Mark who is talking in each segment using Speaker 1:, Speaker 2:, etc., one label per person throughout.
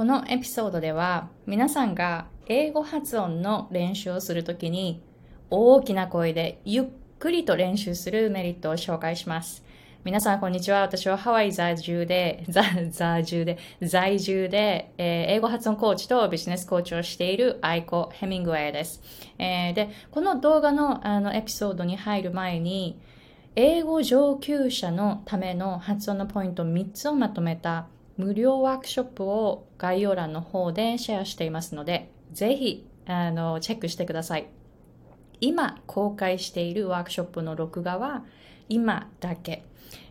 Speaker 1: このエピソードでは皆さんが英語発音の練習をするときに大きな声でゆっくりと練習するメリットを紹介します。皆さん、こんにちは。私はハワイ在住で、在住で、在住で、えー、英語発音コーチとビジネスコーチをしているアイコ・ヘミングウェイです。えー、で、この動画のあのエピソードに入る前に、英語上級者のための発音のポイント3つをまとめた無料ワークショップを概要欄の方でシェアしていますので、ぜひあのチェックしてください。今公開しているワークショップの録画は今だけ。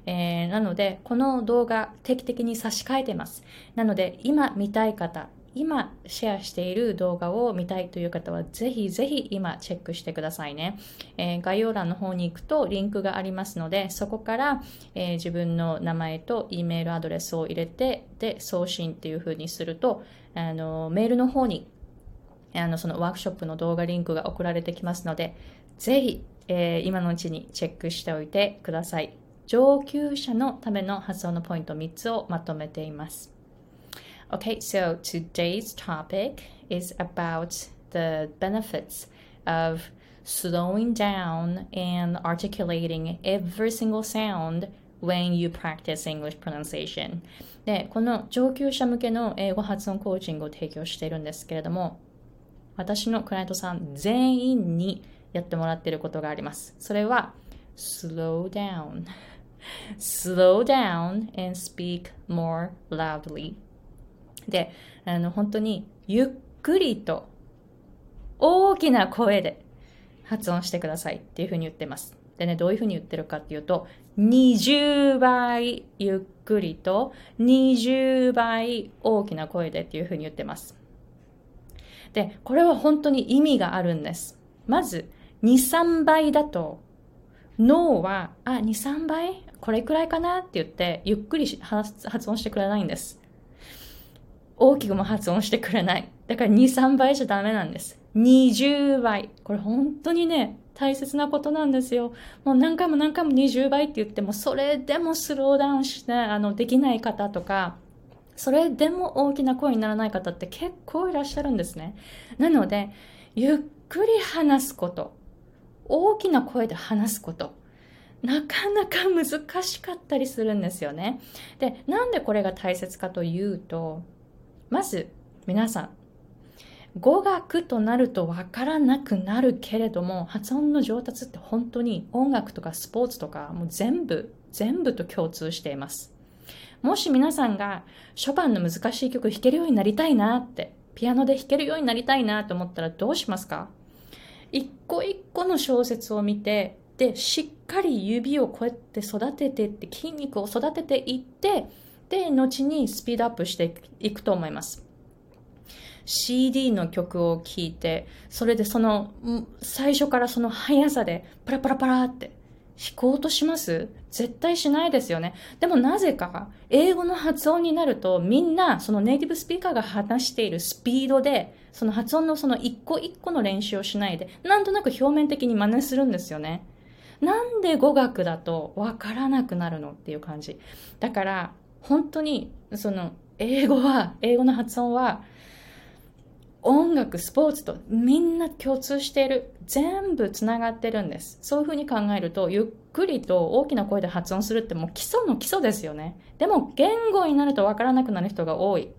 Speaker 1: えー、なので、この動画定期的に差し替えてます。なので、今見たい方、今シェアしている動画を見たいという方はぜひぜひ今チェックしてくださいね、えー、概要欄の方に行くとリンクがありますのでそこから、えー、自分の名前と E メールアドレスを入れてで送信っていう風にするとあのメールの方にあのそのワークショップの動画リンクが送られてきますのでぜひ、えー、今のうちにチェックしておいてください。上級者のための発音のポイント3つをまとめています。Okay, so today's topic is about the benefits of slowing down and articulating every single sound when you practice English pronunciation で、この上級者向けの英語発音コーチングを提供しているんですけれども、私のクライアントさん全員にやってもらっていることがあります。それは slow down slow down and speak more loudly で、あの、本当にゆっくりと大きな声で発音してくださいっていうふうに言ってます。でね、どういうふうに言ってるかっていうと、20倍ゆっくりと20倍大きな声でっていうふうに言ってます。で、これは本当に意味があるんです。まず、2、3倍だと、脳は、あ、2、3倍？これくらいかな？って言って、ゆっくり発音してくれないんです。大きくも発音してくれない。だから2、3倍じゃダメなんです。20倍。これ本当にね、大切なことなんですよ。もう何回も何回も20倍って言っても、それでもスローダウンして、あの、できない方とか、それでも大きな声にならない方って結構いらっしゃるんですね。なので、ゆっくり話すこと、大きな声で話すこと、なかなか難しかったりするんですよね。で、なんでこれが大切かというと、まず皆さん語学となるとわからなくなるけれども発音の上達って本当に音楽とかスポーツとかもう全部全部と共通しています。もし皆さんがショパンの難しい曲弾けるようになりたいなってピアノで弾けるようになりたいなと思ったらどうしますか？一個一個の小説を見てでしっかり指をこうやって育ててって筋肉を育てていってで、後にスピードアップしていくと思います。CD の曲を聴いて、それでその、最初からその速さで、パラパラパラって弾こうとします？絶対しないですよね。でもなぜか、英語の発音になると、みんな、そのネイティブスピーカーが話しているスピードで、その発音のその一個一個の練習をしないで、なんとなく表面的に真似するんですよね。なんで語学だとわからなくなるのっていう感じ。だから、本当にその英語は英語の発音は音楽スポーツとみんな共通している。全部つながってるんです。そういうふうに考えるとゆっくりと大きな声で発音するってもう基礎の基礎ですよね。でも言語になるとわからなくなる人が多い。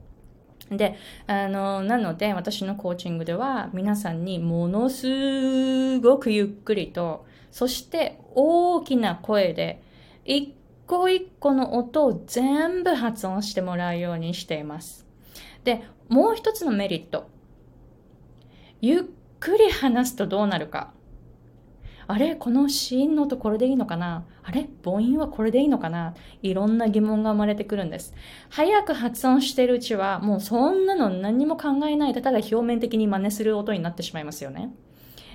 Speaker 1: で、あの、なので私のコーチングでは皆さんにものすごくゆっくりと、そして大きな声で一個一個の音を全部発音してもらうようにしています。で、もう一つのメリット。ゆっくり話すとどうなるか。あれこの子音の音これでいいのかなあれ母音はこれでいいのかないろんな疑問が生まれてくるんです。早く発音してるうちはもうそんなの何も考えないでただ表面的に真似する音になってしまいますよね。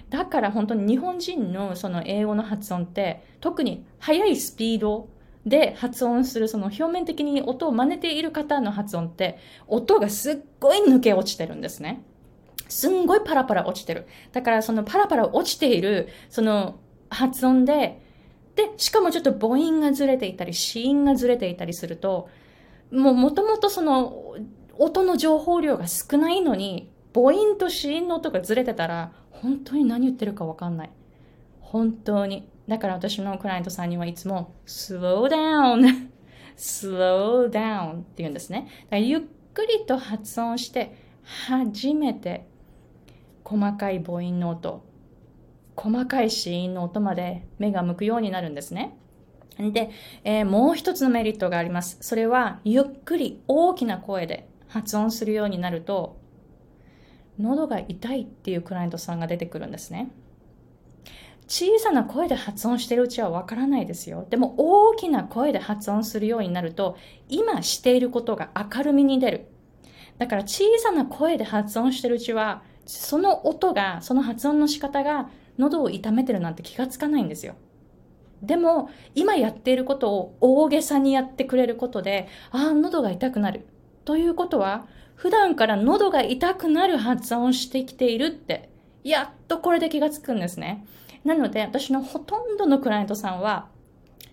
Speaker 1: だから本当に日本人のその英語の発音って特に速いスピードで発音するその表面的に音を真似ている方の発音って音がすっごい抜け落ちてるんですね。すんごいパラパラ落ちてる。だからそのパラパラ落ちているその発音で、で、しかもちょっと母音がずれていたり、子音がずれていたりすると、もう元々その音の情報量が少ないのに、母音と子音の音がずれてたら、本当に何言ってるかわかんない。本当に。だから私のクライアントさんにはいつも slow down, slow down って言うんですね。ゆっくりと発音して初めて細かい母音の音、細かい子音の音まで目が向くようになるんですね。で、えー、もう一つのメリットがあります。それはゆっくり大きな声で発音するようになると喉が痛いっていうクライアントさんが出てくるんですね。小さな声で発音してるうちはわからないですよ。でも大きな声で発音するようになると、今していることが明るみに出る。だから小さな声で発音してるうちは、その音が、その発音の仕方が喉を痛めてるなんて気がつかないんですよ。でも、今やっていることを大げさにやってくれることで、ああ、喉が痛くなる。ということは、普段から喉が痛くなる発音をしてきているって、やっとこれで気がつくんですね。なので、私のほとんどのクライアントさんは、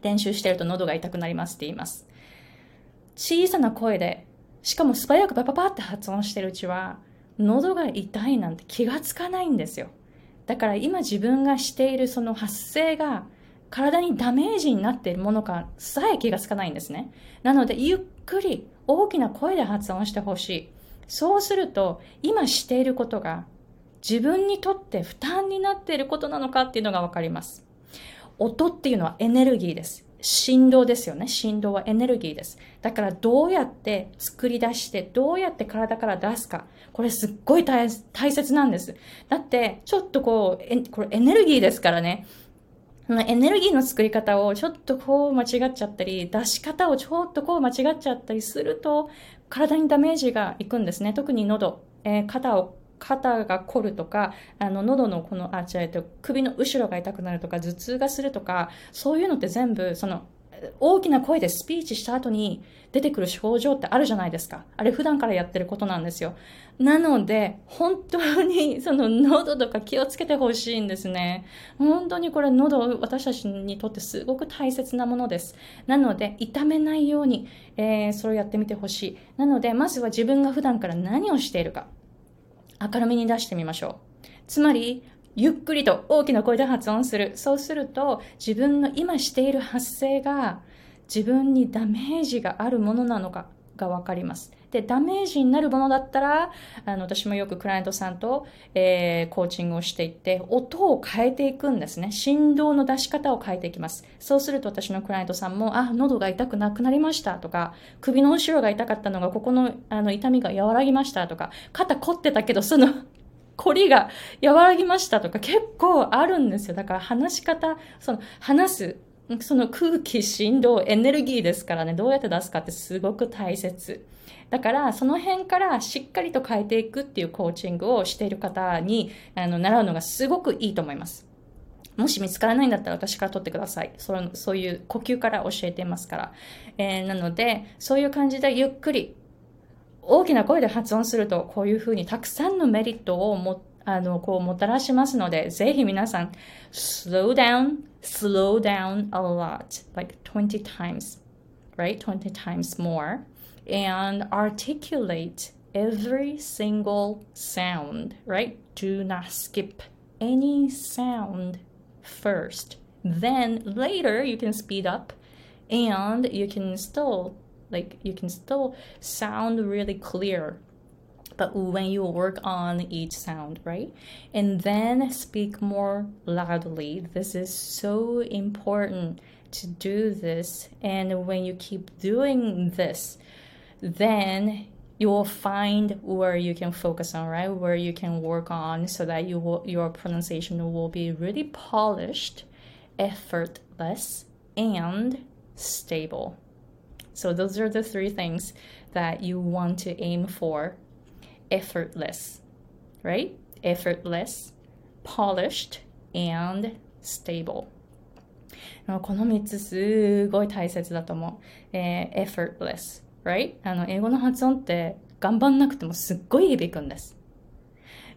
Speaker 1: 練習してると喉が痛くなりますって言います。小さな声で、しかも素早くパパパって発音してるうちは、喉が痛いなんて気がつかないんですよ。だから今自分がしているその発声が体にダメージになっているものかさえ気がつかないんですね。なので、ゆっくり大きな声で発音してほしい。そうすると、今していることが自分にとって負担になっていることなのかっていうのがわかります。音っていうのはエネルギーです。振動ですよね。振動はエネルギーです。だからどうやって作り出して、どうやって体から出すか。これすっごい大切なんです。だって、ちょっとこう、えこれエネルギーですからね。エネルギーの作り方をちょっとこう間違っちゃったり、出し方をちょっとこう間違っちゃったりすると、体にダメージがいくんですね。特に喉、えー、肩を肩が凝るとか、あの、喉のこの、あ、違うと、首の後ろが痛くなるとか、頭痛がするとか、そういうのって全部、その、大きな声でスピーチした後に出てくる症状ってあるじゃないですか。あれ普段からやってることなんですよ。なので、本当にその喉とか気をつけてほしいんですね。本当にこれ喉、私たちにとってすごく大切なものです。なので、痛めないように、えー、それをやってみてほしい。なので、まずは自分が普段から何をしているか。明るみに出してみましょう。つまり、ゆっくりと大きな声で発音する。そうすると、自分の今している発声が自分にダメージがあるものなのかがわかります。で、ダメージになるものだったら、あの、私もよくクライアントさんと、えー、コーチングをしていって、音を変えていくんですね。振動の出し方を変えていきます。そうすると私のクライアントさんも、あ、喉が痛くなくなりましたとか、首の後ろが痛かったのが、ここの、あの、痛みが和らぎましたとか、肩凝ってたけど、その凝りが和らぎましたとか結構あるんですよ。だから話し方、その話す、その空気、振動、エネルギーですからね、どうやって出すかってすごく大切。だから、その辺からしっかりと変えていくっていうコーチングをしている方に、あの、習うのがすごくいいと思います。もし見つからないんだったら私から取ってください。そのそういう呼吸から教えていますから。えー、なので、そういう感じでゆっくり、大きな声で発音すると、こういうふうにたくさんのメリットをも、あの、こうもたらしますので、ぜひ皆さん、slow down, slow down a lot, like 20 times, right? 20 times more. and articulate every single sound, right? Do not skip any sound first. Then later you can speed up and you can still like you can still sound really clear but when you work on each sound, right? And then speak more loudly. This is so important to do this. And when you keep doing this, then you will find where you can focus on, right? Where you can work on so that you will, your pronunciation will be really polished, effortless, and stable. So those are the three things that you want to aim for. Effortless, right? Effortless, polished, and stable. この3つすごい大切だと思う。えー、effortless right? あの、英語の発音って頑張んなくてもすっごい響くんです。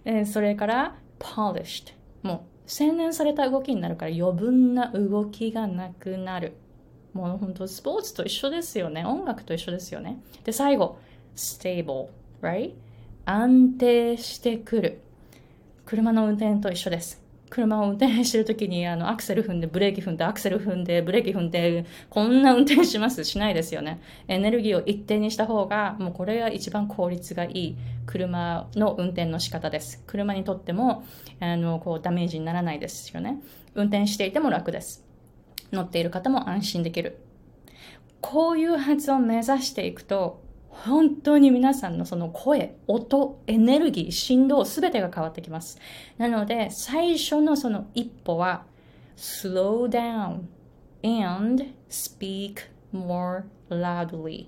Speaker 1: えー、それから、polished。もう、洗練された動きになるから余分な動きがなくなる。もう本当スポーツと一緒ですよね。音楽と一緒ですよね。で、最後、stable, right? 安定してくる。車の運転と一緒です。車を運転してるときにあのアクセル踏んでブレーキ踏んでアクセル踏んでブレーキ踏んでこんな運転しますしないですよね。エネルギーを一定にした方がもうこれが一番効率がいい車の運転の仕方です。車にとってもあのこうダメージにならないですよね。運転していても楽です。乗っている方も安心できる。こういう発音を目指していくと本当に皆さんのその声、音、エネルギー、振動、すべてが変わってきます。なので、最初のその一歩は、slow down and speak more loudly。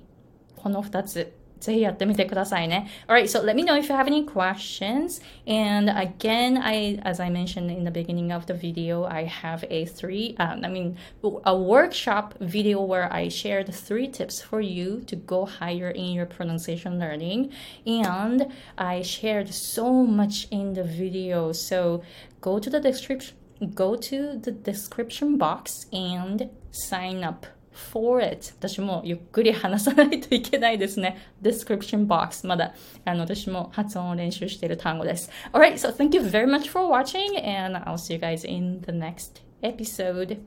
Speaker 1: この二つぜひやってみてくださいね。Alright, so let me know if you have any questions. And again, I, as I mentioned in the beginning of the video, I have a three, um, I mean, a workshop video where I shared three tips for you to go higher in your pronunciation learning. And I shared so much in the video. So go to the description, go to the description box and sign up for it 私もゆっくり話さないといけないですね description box まだあの私も発音を練習している単語です Alright so thank you very much for watching and I'll see you guys in the next episode